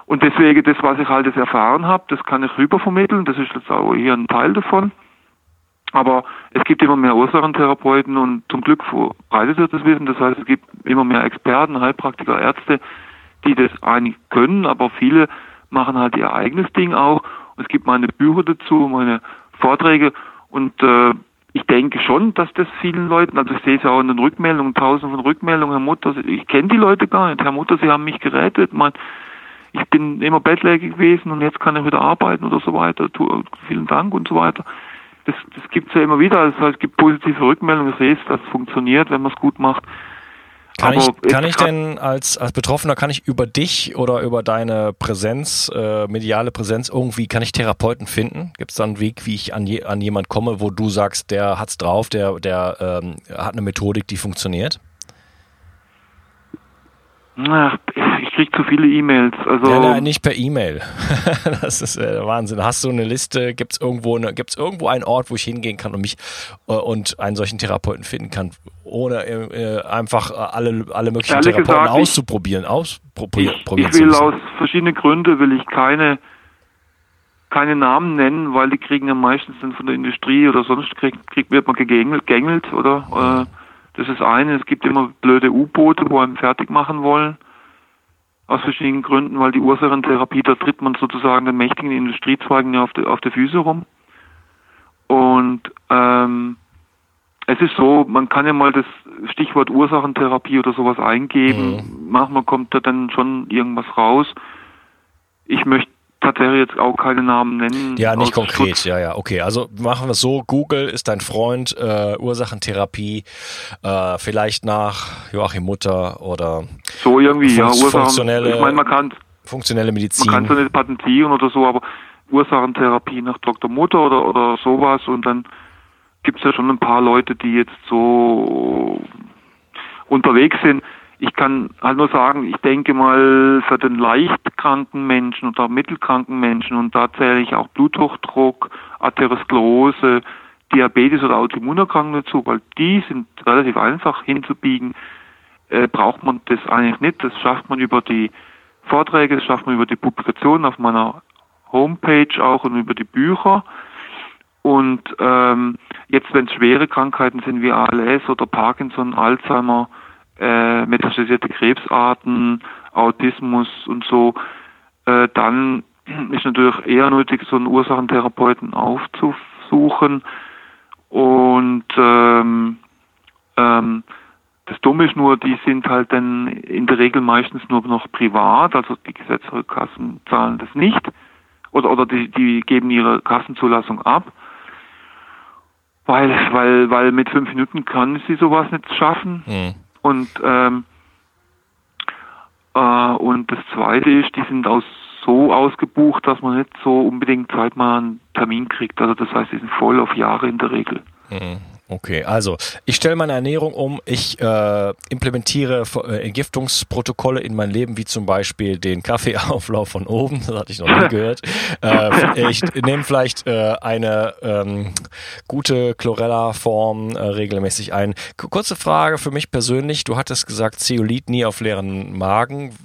und deswegen das, was ich halt jetzt erfahren habe, das kann ich rübervermitteln. Das ist jetzt auch hier ein Teil davon. Aber es gibt immer mehr Ursachentherapeuten und zum Glück verbreitet wird das Wissen. Das heißt, es gibt immer mehr Experten, Heilpraktiker, Ärzte, die das eigentlich können, aber viele machen halt ihr eigenes Ding auch. Und es gibt meine Bücher dazu, meine Vorträge und äh, ich denke schon, dass das vielen Leuten, also ich sehe es ja auch in den Rückmeldungen, tausend von Rückmeldungen, Herr Mutter, ich kenne die Leute gar nicht. Herr Mutter, Sie haben mich gerettet. Mein, ich bin immer bettlägerig gewesen und jetzt kann ich wieder arbeiten oder so weiter. Vielen Dank und so weiter. Das, das gibt es ja immer wieder. Also es gibt positive Rückmeldungen. Ich sehe es, dass es funktioniert, wenn man es gut macht. Kann ich, kann ich denn als, als Betroffener, kann ich über dich oder über deine Präsenz, äh, mediale Präsenz irgendwie, kann ich Therapeuten finden? Gibt es da einen Weg, wie ich an, je, an jemand komme, wo du sagst, der hat's drauf, der, der ähm, hat eine Methodik, die funktioniert? Ach, ich krieg zu viele E-Mails. Also ja, nein, nicht per E-Mail. [LAUGHS] das ist äh, Wahnsinn. Hast du eine Liste? Gibt es irgendwo, eine, irgendwo einen Ort, wo ich hingehen kann und mich äh, und einen solchen Therapeuten finden kann, ohne äh, einfach alle, alle möglichen Ehrlich Therapeuten gesagt, auszuprobieren, ausprobieren ich, ich will aus verschiedenen Gründen will ich keine keine Namen nennen, weil die kriegen ja meistens dann von der Industrie oder sonst kriegt, kriegt wird man gegängelt, gängelt oder äh, das ist eine. Es gibt immer blöde U-Boote, wo einem fertig machen wollen. Aus verschiedenen Gründen, weil die Ursachentherapie, da tritt man sozusagen den mächtigen Industriezweigen ja auf die, auf die Füße rum. Und ähm, es ist so, man kann ja mal das Stichwort Ursachentherapie oder sowas eingeben. Mhm. Manchmal kommt da dann schon irgendwas raus. Ich möchte tatsächlich jetzt auch keine Namen nennen. Ja, nicht konkret, Schutz. ja, ja, okay. Also machen wir es so, Google ist dein Freund, äh, Ursachentherapie, äh, vielleicht nach Joachim Mutter oder so irgendwie, ja, Ursachen, funktionelle, ich meine, man kann funktionelle Medizin. Man kann es ja nicht patentieren oder so, aber Ursachentherapie nach Dr. Mutter oder, oder sowas und dann gibt es ja schon ein paar Leute, die jetzt so unterwegs sind ich kann halt nur sagen, ich denke mal für den leicht kranken Menschen oder mittelkranken Menschen und da zähle ich auch Bluthochdruck, Atherosklerose, Diabetes oder Autoimmunerkrankungen dazu, weil die sind relativ einfach hinzubiegen, äh, braucht man das eigentlich nicht. Das schafft man über die Vorträge, das schafft man über die Publikationen auf meiner Homepage auch und über die Bücher. Und ähm, jetzt, wenn es schwere Krankheiten sind wie ALS oder Parkinson, Alzheimer, äh, metastasierte Krebsarten, Autismus und so, äh, dann ist natürlich eher nötig, so einen Ursachentherapeuten aufzusuchen. Und ähm, ähm, das Dumme ist nur, die sind halt dann in der Regel meistens nur noch privat, also die gesetzlichen Kassen zahlen das nicht oder, oder die, die geben ihre Kassenzulassung ab, weil, weil, weil mit fünf Minuten kann sie sowas nicht schaffen. Mhm. Und, ähm, äh, und das Zweite ist, die sind aus so ausgebucht, dass man nicht so unbedingt Zeit einen Termin kriegt. Also das heißt, die sind voll auf Jahre in der Regel. Mhm. Okay, also ich stelle meine Ernährung um, ich äh, implementiere äh, Entgiftungsprotokolle in mein Leben, wie zum Beispiel den Kaffeeauflauf von oben, das hatte ich noch nie gehört. [LAUGHS] Äh, ich nehme vielleicht äh, eine ähm, gute Chlorella-Form äh, regelmäßig ein. kurze Frage für mich persönlich, du hattest gesagt, Zeolit nie auf leeren Magen.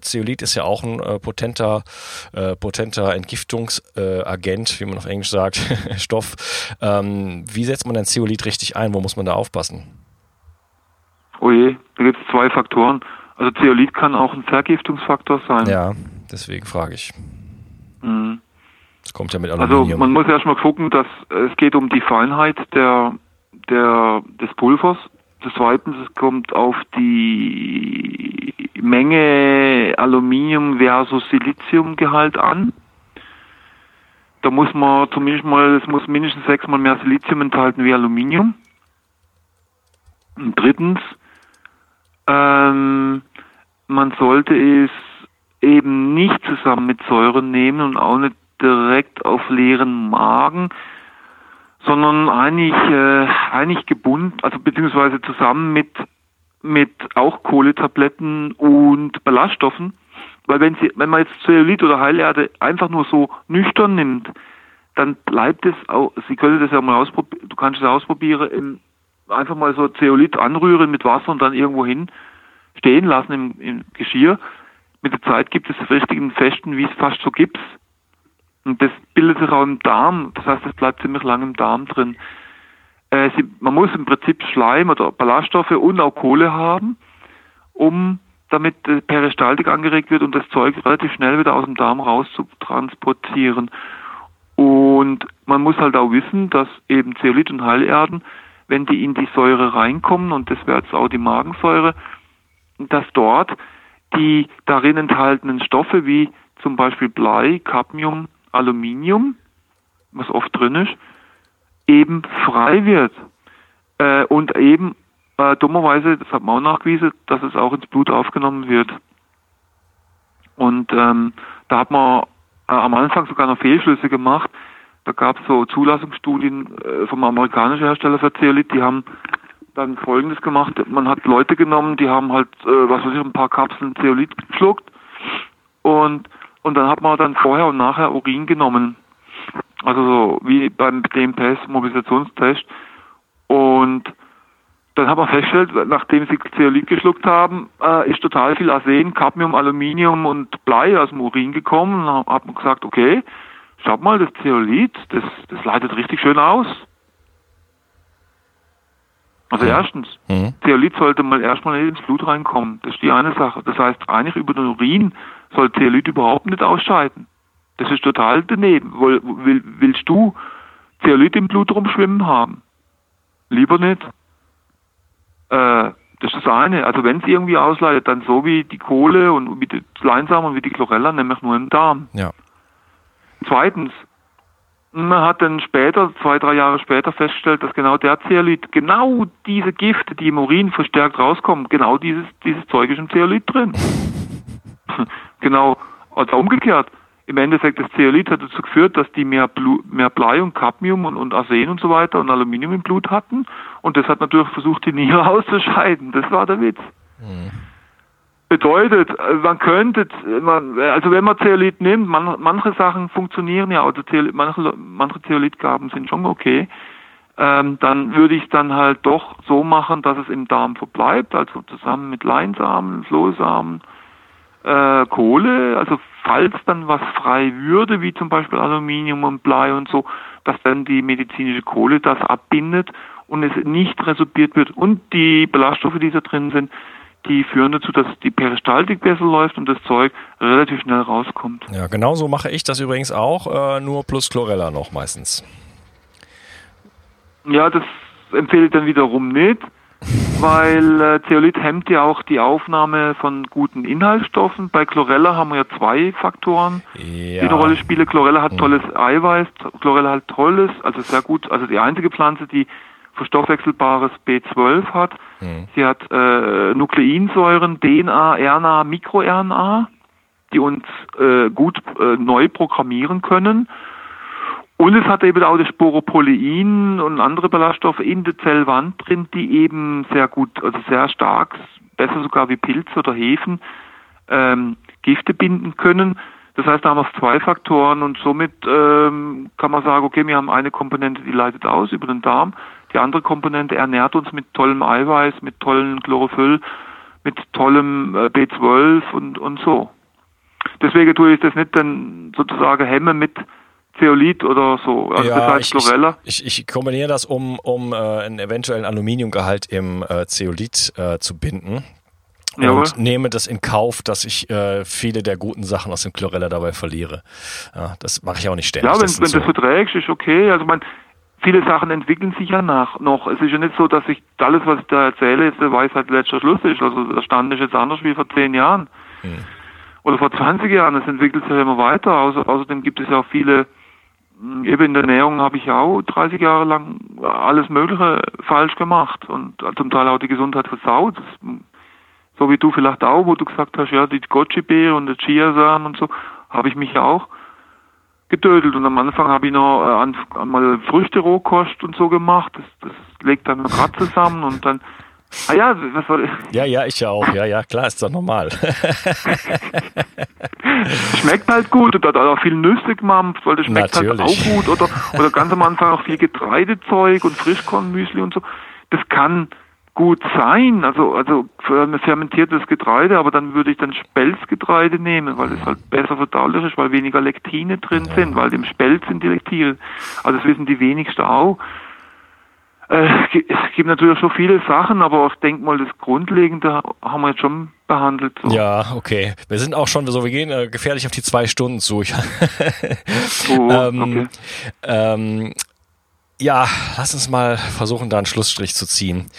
Zeolit ist ja auch ein äh, potenter, äh, potenter Entgiftungsagent, wie man auf Englisch sagt, [LAUGHS] Stoff. Ähm, wie setzt man denn Zeolit richtig ein? Wo muss man da aufpassen? Oh je, da gibt es zwei Faktoren. Also Zeolit kann auch ein Vergiftungsfaktor sein. Ja, deswegen frage ich. Mhm. Das kommt ja mit also Aluminium. Also man muss erstmal gucken, dass es geht um die Feinheit der, der, des Pulvers. Zweitens, es kommt auf die Menge Aluminium versus Siliziumgehalt an. Da muss man zumindest mal, es muss mindestens sechsmal mehr Silizium enthalten wie Aluminium. Und drittens, ähm, man sollte es eben nicht zusammen mit Säuren nehmen und auch nicht direkt auf leeren Magen, sondern eigentlich, äh, eigentlich gebunden, also beziehungsweise zusammen mit, mit auch Kohletabletten und Ballaststoffen. Weil wenn sie, wenn man jetzt Zeolit oder Heilerde einfach nur so nüchtern nimmt, dann bleibt es auch, Sie können das ja mal ausprobieren, du kannst es ausprobieren, einfach mal so Zeolit anrühren mit Wasser und dann irgendwo hin stehen lassen im, im Geschirr. Mit der Zeit gibt es richtigen Festen, wie es fast so Gips. Und das bildet sich auch im Darm, das heißt, es bleibt ziemlich lange im Darm drin. Äh, sie, man muss im Prinzip Schleim oder Ballaststoffe und auch Kohle haben, um damit die Peristaltik angeregt wird und das Zeug relativ schnell wieder aus dem Darm raus zu transportieren. Und man muss halt auch wissen, dass eben Zeolit und Heilerden, wenn die in die Säure reinkommen, und das wäre jetzt auch die Magensäure, dass dort die darin enthaltenen Stoffe wie zum Beispiel Blei, Cadmium, Aluminium, was oft drin ist, eben frei wird. Äh, und eben äh, dummerweise, das hat man auch nachgewiesen, dass es auch ins Blut aufgenommen wird. Und ähm, da hat man äh, am Anfang sogar noch Fehlschlüsse gemacht. Da gab es so Zulassungsstudien äh, vom amerikanischen Hersteller für Zeolit, die haben dann folgendes gemacht. Man hat Leute genommen, die haben halt, äh, was weiß ich, ein paar Kapseln Zeolit geschluckt und und dann hat man dann vorher und nachher Urin genommen. Also so wie beim DMPS-Mobilisationstest. Und dann hat man festgestellt, nachdem sie Zeolit geschluckt haben, äh, ist total viel Arsen, Cadmium, Aluminium und Blei aus dem Urin gekommen. Und dann hat man gesagt, okay, schaut mal, das Zeolit, das, das leitet richtig schön aus. Also erstens, mhm. Zeolit sollte mal erstmal ins Blut reinkommen. Das ist die eine Sache. Das heißt, eigentlich über den Urin soll Zeolit überhaupt nicht ausscheiden. Das ist total daneben. Will, willst du Zeolit im Blut rumschwimmen haben? Lieber nicht. Äh, das ist das eine. Also wenn es irgendwie ausleitet, dann so wie die Kohle und wie die Leinsamen und wie die Chlorella, nämlich nur im Darm. Ja. Zweitens, man hat dann später, zwei, drei Jahre später festgestellt, dass genau der Zeolit, genau diese Gifte, die im Urin verstärkt rauskommen, genau dieses, dieses Zeug ist im Zeolit drin. [LAUGHS] genau, also umgekehrt. Im Endeffekt, das Zeolit hat dazu geführt, dass die mehr, Blu mehr Blei und Cadmium und, und Arsen und so weiter und Aluminium im Blut hatten. Und das hat natürlich versucht, die Niere [LAUGHS] auszuscheiden. Das war der Witz. Mhm. Bedeutet, man könnte, man, also wenn man Zeolit nimmt, man, manche Sachen funktionieren ja, also Zeolit, manche, manche Zeolitgaben sind schon okay, ähm, dann würde ich es dann halt doch so machen, dass es im Darm verbleibt, also zusammen mit Leinsamen, Flohsamen, äh, Kohle, also falls dann was frei würde, wie zum Beispiel Aluminium und Blei und so, dass dann die medizinische Kohle das abbindet und es nicht resorbiert wird und die Ballaststoffe, die da drin sind, die führen dazu, dass die Peristaltik besser läuft und das Zeug relativ schnell rauskommt. Ja, genau so mache ich das übrigens auch, äh, nur plus Chlorella noch meistens. Ja, das empfehle ich dann wiederum nicht [LAUGHS] weil äh, Zeolit hemmt ja auch die Aufnahme von guten Inhaltsstoffen. Bei Chlorella haben wir ja zwei Faktoren, ja. die eine Rolle spielen. Chlorella hat hm. tolles Eiweiß, Chlorella hat tolles, also sehr gut, also die einzige Pflanze, die verstoffwechselbares B12 hat. Mhm. Sie hat äh, Nukleinsäuren, DNA, RNA, MikroRNA, die uns äh, gut äh, neu programmieren können. Und es hat eben auch das Sporopolein und andere Ballaststoffe in der Zellwand drin, die eben sehr gut, also sehr stark, besser sogar wie Pilze oder Hefen, ähm, Gifte binden können. Das heißt, da haben wir zwei Faktoren und somit ähm, kann man sagen, okay, wir haben eine Komponente, die leitet aus über den Darm, die andere Komponente ernährt uns mit tollem Eiweiß, mit tollem Chlorophyll, mit tollem äh, B12 und, und so. Deswegen tue ich das nicht dann sozusagen hemme mit Zeolit oder so. Also ja, das heißt ich, Chlorella. Ich, ich, kombiniere das, um, um äh, einen eventuellen Aluminiumgehalt im äh, Zeolit äh, zu binden. Jawohl. Und nehme das in Kauf, dass ich äh, viele der guten Sachen aus dem Chlorella dabei verliere. Ja, das mache ich auch nicht ständig. Ja, wenn, das wenn so. du das verträgst, ist okay. Also man, viele Sachen entwickeln sich ja nach noch. Es ist ja nicht so, dass ich alles, was ich da erzähle, jetzt der Weisheit letzter Schluss ist. Also der Stand ist jetzt anders wie vor zehn Jahren. Hm. Oder vor 20 Jahren. Es entwickelt sich ja immer weiter. Außer, außerdem gibt es ja auch viele hm, Eben in der Ernährung habe ich auch 30 Jahre lang alles Mögliche falsch gemacht und zum Teil auch die Gesundheit versaut. So wie du vielleicht auch, wo du gesagt hast, ja, die Goji-Beere und der Chiasamen und so, habe ich mich ja auch getötet. Und am Anfang habe ich noch äh, einmal Früchte-Rohkost und so gemacht. Das, das legt dann gerade zusammen und dann Ah ja, was war Ja, ja, ich ja auch. Ja, ja, klar, ist doch normal. [LAUGHS] schmeckt halt gut und hat auch viel Nüsse gemampft, weil das schmeckt Natürlich. halt auch gut. Oder, oder ganz am Anfang auch viel Getreidezeug und Frischkornmüsli und so. Das kann gut sein, also also fermentiertes Getreide, aber dann würde ich dann Spelzgetreide nehmen, weil es halt besser verdaulich ist, weil weniger Lektine drin sind, weil im Spelz sind die Lektine. Also das wissen die wenigsten auch. Äh, es gibt natürlich schon viele Sachen, aber ich denke mal, das Grundlegende haben wir jetzt schon behandelt. So. Ja, okay. Wir sind auch schon so, wir gehen äh, gefährlich auf die zwei Stunden zu. [LAUGHS] oh, ähm, okay. ähm, ja, lass uns mal versuchen, da einen Schlussstrich zu ziehen.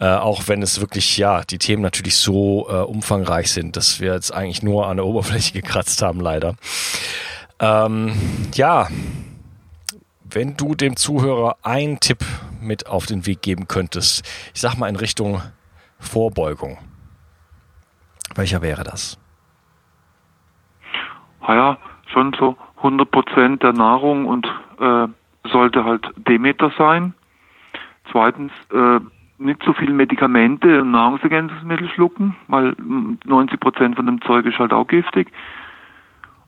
Äh, auch wenn es wirklich, ja, die Themen natürlich so äh, umfangreich sind, dass wir jetzt eigentlich nur an der [LAUGHS] Oberfläche gekratzt haben, leider. Ähm, ja, wenn du dem Zuhörer einen Tipp mit auf den Weg geben könntest, ich sag mal in Richtung Vorbeugung, welcher wäre das? Naja, schon so 100 Prozent der Nahrung und äh, sollte halt Demeter sein. Zweitens, äh, nicht so viel Medikamente und Nahrungsergänzungsmittel schlucken, weil 90 Prozent von dem Zeug ist halt auch giftig.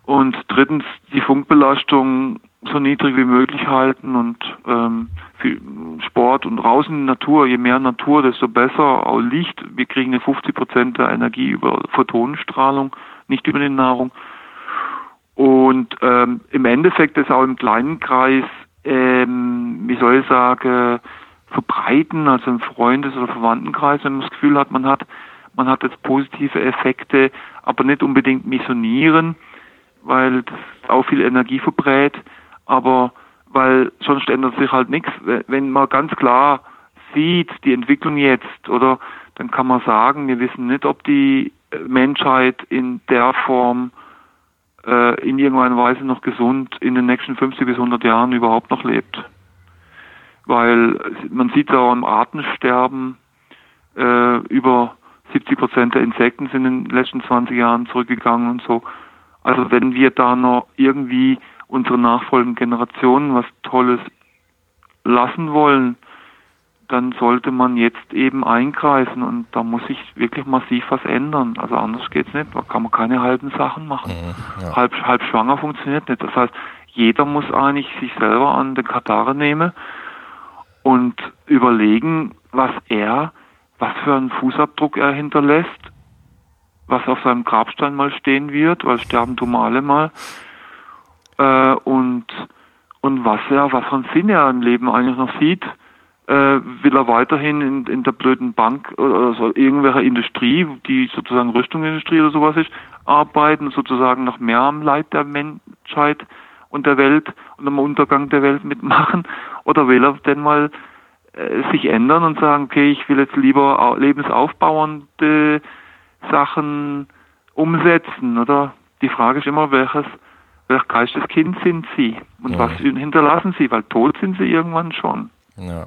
Und drittens, die Funkbelastung so niedrig wie möglich halten und ähm, viel Sport und draußen in Natur, je mehr Natur, desto besser. Auch Licht, wir kriegen eine 50 Prozent der Energie über Photonenstrahlung, nicht über die Nahrung. Und ähm, im Endeffekt ist auch im kleinen Kreis, ähm, wie soll ich sagen, verbreiten, also im Freundes- oder Verwandtenkreis, wenn man das Gefühl hat, man hat, man hat jetzt positive Effekte, aber nicht unbedingt missionieren, weil das auch viel Energie verbrät aber weil sonst ändert sich halt nichts. Wenn man ganz klar sieht, die Entwicklung jetzt, oder dann kann man sagen, wir wissen nicht, ob die Menschheit in der Form äh, in irgendeiner Weise noch gesund in den nächsten 50 bis 100 Jahren überhaupt noch lebt. Weil man sieht auch im Artensterben, äh, über 70 Prozent der Insekten sind in den letzten 20 Jahren zurückgegangen und so. Also wenn wir da noch irgendwie unsere nachfolgenden Generationen was Tolles lassen wollen, dann sollte man jetzt eben eingreifen und da muss sich wirklich massiv was ändern. Also anders geht's nicht. Da kann man keine halben Sachen machen. Mhm, ja. halb, halb schwanger funktioniert nicht. Das heißt, jeder muss eigentlich sich selber an den Katare nehmen und überlegen, was er, was für einen Fußabdruck er hinterlässt, was auf seinem Grabstein mal stehen wird, weil sterben tun wir alle mal äh, und, und was er, was für einen Sinn er im Leben eigentlich noch sieht, will er weiterhin in, in der blöden Bank oder so irgendwelcher Industrie, die sozusagen Rüstungsindustrie oder sowas ist, arbeiten, sozusagen noch mehr am Leid der Menschheit und der Welt und am Untergang der Welt mitmachen? [LAUGHS] Oder will er denn mal äh, sich ändern und sagen, okay, ich will jetzt lieber lebensaufbauende Sachen umsetzen, oder? Die Frage ist immer, welches welch Geisteskind sind sie und ja. was hinterlassen sie, weil tot sind sie irgendwann schon. Ja.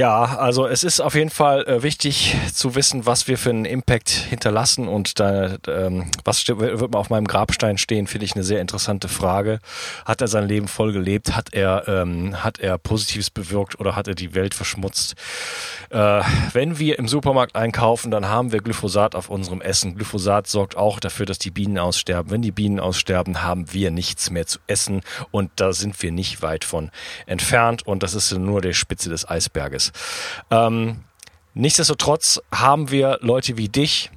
Ja, also es ist auf jeden Fall äh, wichtig zu wissen, was wir für einen Impact hinterlassen und da, ähm, was wird auf meinem Grabstein stehen, finde ich eine sehr interessante Frage. Hat er sein Leben voll gelebt? Hat er, ähm, hat er Positives bewirkt oder hat er die Welt verschmutzt? Äh, wenn wir im Supermarkt einkaufen, dann haben wir Glyphosat auf unserem Essen. Glyphosat sorgt auch dafür, dass die Bienen aussterben. Wenn die Bienen aussterben, haben wir nichts mehr zu essen und da sind wir nicht weit von entfernt und das ist nur die Spitze des Eisberges. Ähm, nichtsdestotrotz haben wir Leute wie dich,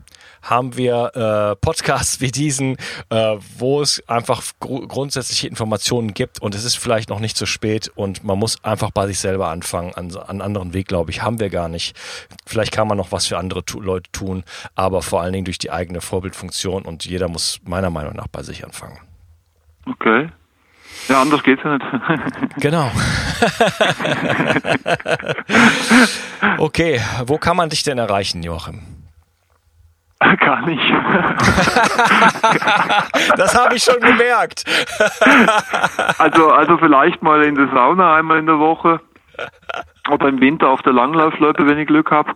haben wir äh, Podcasts wie diesen, äh, wo es einfach gr grundsätzliche Informationen gibt und es ist vielleicht noch nicht zu spät und man muss einfach bei sich selber anfangen. An, an anderen Weg, glaube ich, haben wir gar nicht. Vielleicht kann man noch was für andere tu Leute tun, aber vor allen Dingen durch die eigene Vorbildfunktion und jeder muss meiner Meinung nach bei sich anfangen. Okay. Ja, anders geht's ja nicht. [LAUGHS] genau. [LAUGHS] okay, wo kann man dich denn erreichen, Joachim? Gar nicht. [LAUGHS] das habe ich schon gemerkt. also, also vielleicht mal in der Sauna einmal in der Woche. Oder im Winter auf der Langlaufloipe, wenn ich Glück habe.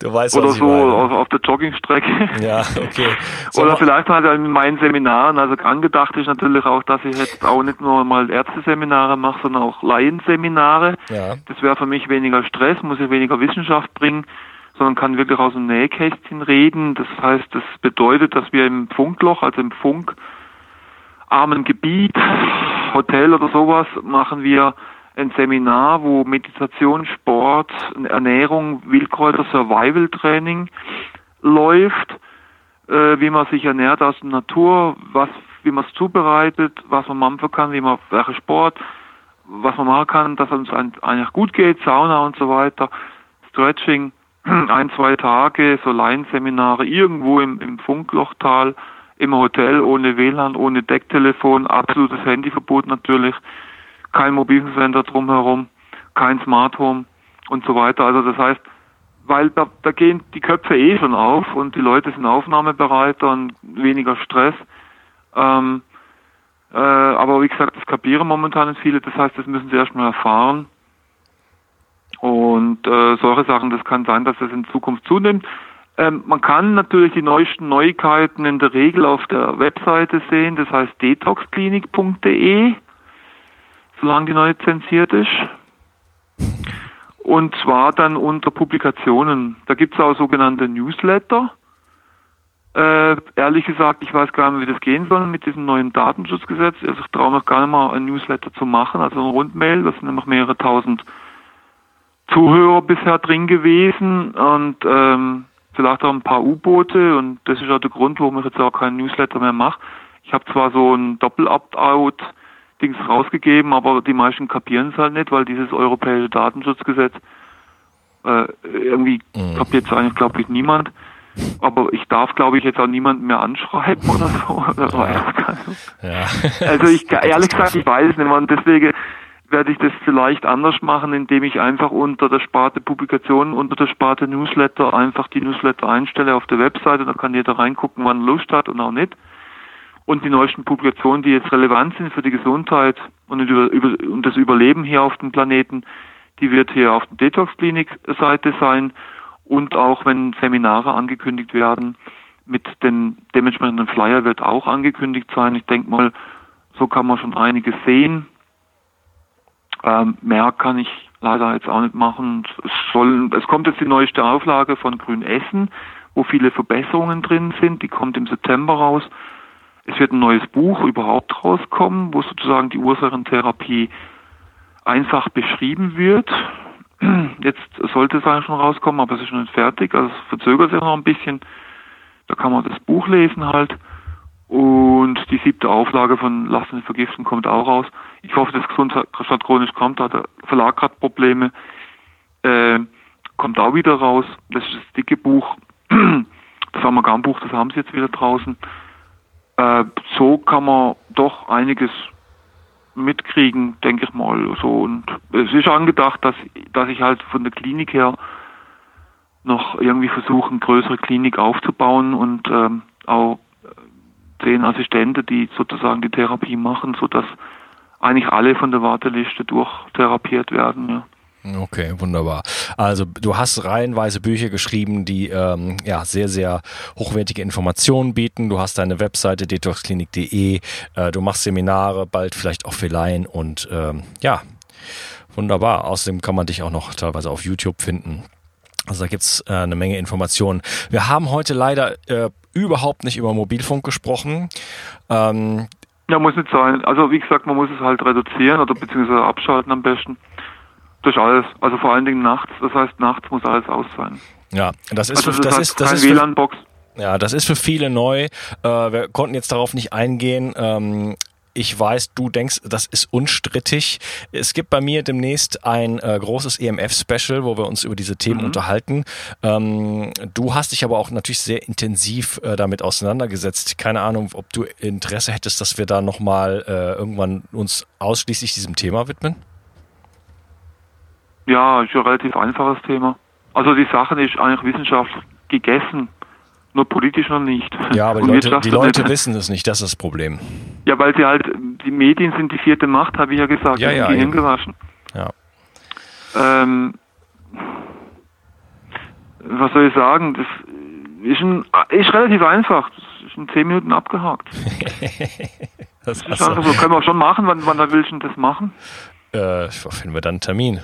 Du weißt, Oder so auf, auf, der Joggingstrecke. Ja, okay. So [LAUGHS] Oder vielleicht halt in meinen Seminaren. Also angedacht ist natürlich auch, dass ich jetzt auch nicht nur mal Ärzteseminare mache, sondern auch Laienseminare. Ja. Das wäre für mich weniger Stress, muss ich weniger Wissenschaft bringen, sondern kann wirklich aus dem Nähkästchen reden. Das heißt, das bedeutet, dass wir im Funkloch, also im funkarmen Gebiet, Hotel oder sowas, machen wir ein Seminar, wo Meditation, Sport, Ernährung, Wildkräuter, Survival Training läuft, äh, wie man sich ernährt aus der Natur, was, wie man es zubereitet, was man machen kann, wie man, welcher Sport, was man machen kann, dass es uns eigentlich gut geht, Sauna und so weiter, Stretching, [CLEARS THROAT] ein, zwei Tage, so Laienseminare irgendwo im, im Funklochtal, im Hotel, ohne WLAN, ohne Decktelefon, absolutes Handyverbot natürlich kein Mobilfunksender drumherum, kein Smart Home und so weiter. Also das heißt, weil da, da gehen die Köpfe eh schon auf und die Leute sind aufnahmebereiter und weniger Stress. Ähm, äh, aber wie gesagt, das kapieren momentan viele. Das heißt, das müssen sie erstmal erfahren. Und äh, solche Sachen, das kann sein, dass das in Zukunft zunimmt. Ähm, man kann natürlich die neuesten Neuigkeiten in der Regel auf der Webseite sehen, das heißt detoxklinik.de solange die neu zensiert ist. Und zwar dann unter Publikationen. Da gibt es auch sogenannte Newsletter. Äh, ehrlich gesagt, ich weiß gar nicht, wie das gehen soll mit diesem neuen Datenschutzgesetz. Also ich traue mich gar nicht mal, ein Newsletter zu machen, also ein Rundmail. Das sind nämlich mehrere tausend Zuhörer bisher drin gewesen und ähm, vielleicht auch ein paar U-Boote. Und das ist auch der Grund, warum ich jetzt auch keinen Newsletter mehr mache. Ich habe zwar so ein Doppel-Opt-out Dings rausgegeben, aber die meisten kapieren es halt nicht, weil dieses europäische Datenschutzgesetz äh, irgendwie mhm. kapiert es eigentlich, glaube ich, niemand. Aber ich darf, glaube ich, jetzt auch niemanden mehr anschreiben oder so. [LAUGHS] Oder ja. Also ich [LAUGHS] ehrlich gesagt, ich weiß nicht, und deswegen werde ich das vielleicht anders machen, indem ich einfach unter der Sparte Publikationen, unter der Sparte Newsletter einfach die Newsletter einstelle auf der Webseite. Da kann jeder reingucken, wann Lust hat und auch nicht und die neuesten Publikationen, die jetzt relevant sind für die Gesundheit und, über, über, und das Überleben hier auf dem Planeten, die wird hier auf der Detox-Klinik-Seite sein und auch wenn Seminare angekündigt werden, mit dem dementsprechenden Flyer wird auch angekündigt sein. Ich denke mal, so kann man schon einiges sehen. Ähm, mehr kann ich leider jetzt auch nicht machen. Es, soll, es kommt jetzt die neueste Auflage von Grün Essen, wo viele Verbesserungen drin sind. Die kommt im September raus. Es wird ein neues Buch überhaupt rauskommen, wo sozusagen die Ursachentherapie einfach beschrieben wird. Jetzt sollte es eigentlich schon rauskommen, aber es ist noch nicht fertig, also es verzögert sich noch ein bisschen. Da kann man das Buch lesen halt. Und die siebte Auflage von Lassen und Vergiften kommt auch raus. Ich hoffe, dass Gesundheit chronisch kommt, da hat der Verlag gerade Probleme. Äh, kommt auch wieder raus. Das ist das dicke Buch. [CLEARS THROAT] Das Amalgambuch, das haben sie jetzt wieder draußen. Äh, so kann man doch einiges mitkriegen, denke ich mal. So und es ist angedacht, dass dass ich halt von der Klinik her noch irgendwie versuche, eine größere Klinik aufzubauen und ähm, auch zehn Assistenten, die sozusagen die Therapie machen, so dass eigentlich alle von der Warteliste durchtherapiert werden. Ja. Okay, wunderbar. Also du hast reihenweise Bücher geschrieben, die ähm, ja sehr, sehr hochwertige Informationen bieten. Du hast deine Webseite detoxklinik.de, äh, du machst Seminare, bald vielleicht auch für Laien und ähm, ja, wunderbar. Außerdem kann man dich auch noch teilweise auf YouTube finden. Also da gibt's äh, eine Menge Informationen. Wir haben heute leider äh, überhaupt nicht über Mobilfunk gesprochen. Ähm, ja, muss nicht sein. Also wie gesagt, man muss es halt reduzieren oder beziehungsweise abschalten am besten. Durch alles. Also vor allen Dingen nachts. Das heißt, nachts muss alles aus sein. Ja, das ist also für, das, das ist das ist WLAN-Box. Ja, das ist für viele neu. Äh, wir konnten jetzt darauf nicht eingehen. Ähm, ich weiß, du denkst, das ist unstrittig. Es gibt bei mir demnächst ein äh, großes EMF-Special, wo wir uns über diese Themen mhm. unterhalten. Ähm, du hast dich aber auch natürlich sehr intensiv äh, damit auseinandergesetzt. Keine Ahnung, ob du Interesse hättest, dass wir da nochmal äh, irgendwann uns ausschließlich diesem Thema widmen? Ja, ist ein relativ einfaches Thema. Also die Sache ist eigentlich wissenschaftlich gegessen nur politisch noch nicht. Ja, aber die Leute, die Leute wissen es nicht, das ist das Problem. Ja, weil sie halt, die Medien sind die vierte Macht, habe ich ja gesagt, ja, ja, Gehirn gewaschen. Ja. Ähm, was soll ich sagen, das ist, ein, ist relativ einfach, das ist in zehn Minuten abgehakt. [LAUGHS] das, das ist einfach so, können wir auch schon machen, wann, wann willst du das machen? Äh, finden wir dann einen Termin.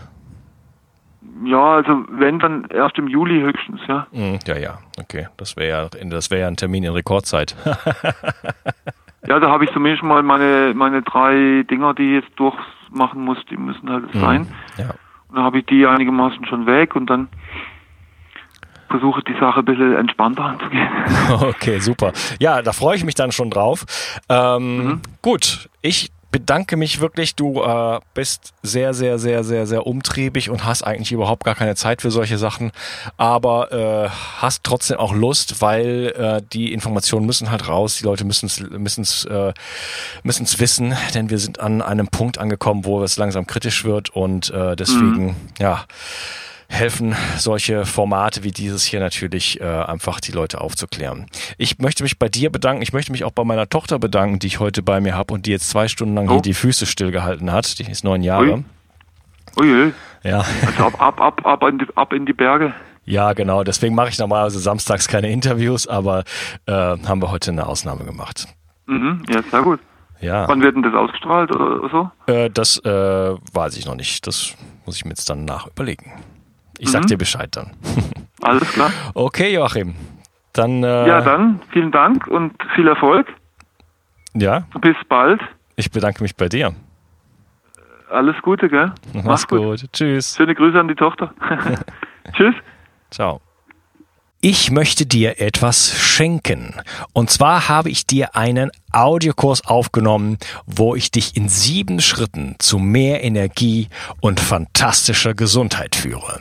Ja, also wenn dann erst im Juli höchstens, ja. Hm, ja, ja, okay. Das wäre ja, das wäre ja ein Termin in Rekordzeit. [LAUGHS] ja, da habe ich zumindest mal meine meine drei Dinger, die ich jetzt durchmachen muss, die müssen halt sein. Ja. Und dann habe ich die einigermaßen schon weg und dann versuche die Sache ein bisschen entspannter anzugehen. [LAUGHS] Okay, super. Ja, da freue ich mich dann schon drauf. Ähm, mhm. Gut, ich bedanke mich wirklich. Du äh, bist sehr, sehr, sehr, sehr, sehr umtriebig und hast eigentlich überhaupt gar keine Zeit für solche Sachen, aber äh, hast trotzdem auch Lust, weil äh, die Informationen müssen halt raus. Die Leute müssen es müssen's, äh, müssen's wissen, denn wir sind an einem Punkt angekommen, wo es langsam kritisch wird und äh, deswegen, mhm. ja helfen solche Formate wie dieses hier natürlich äh, einfach die Leute aufzuklären. Ich möchte mich bei dir bedanken. Ich möchte mich auch bei meiner Tochter bedanken, die ich heute bei mir habe und die jetzt zwei Stunden lang oh. hier die Füße stillgehalten hat. Die ist neun Jahre. Ui. Ui. Ja. Also ab, ab, ab, ab, in die, ab in die Berge. Ja, genau. Deswegen mache ich normalerweise samstags keine Interviews, aber äh, haben wir heute eine Ausnahme gemacht. Mhm, ja, sehr gut. Ja. Wann wird denn das ausgestrahlt oder so? Äh, das äh, weiß ich noch nicht. Das muss ich mir jetzt dann nach überlegen. Ich mhm. sag dir Bescheid dann. [LAUGHS] Alles klar. Okay, Joachim. Dann. Äh, ja, dann vielen Dank und viel Erfolg. Ja. Bis bald. Ich bedanke mich bei dir. Alles Gute, gell? Mach's, Mach's gut. gut. Tschüss. Schöne Grüße an die Tochter. [LAUGHS] Tschüss. Ciao. Ich möchte dir etwas schenken. Und zwar habe ich dir einen Audiokurs aufgenommen, wo ich dich in sieben Schritten zu mehr Energie und fantastischer Gesundheit führe.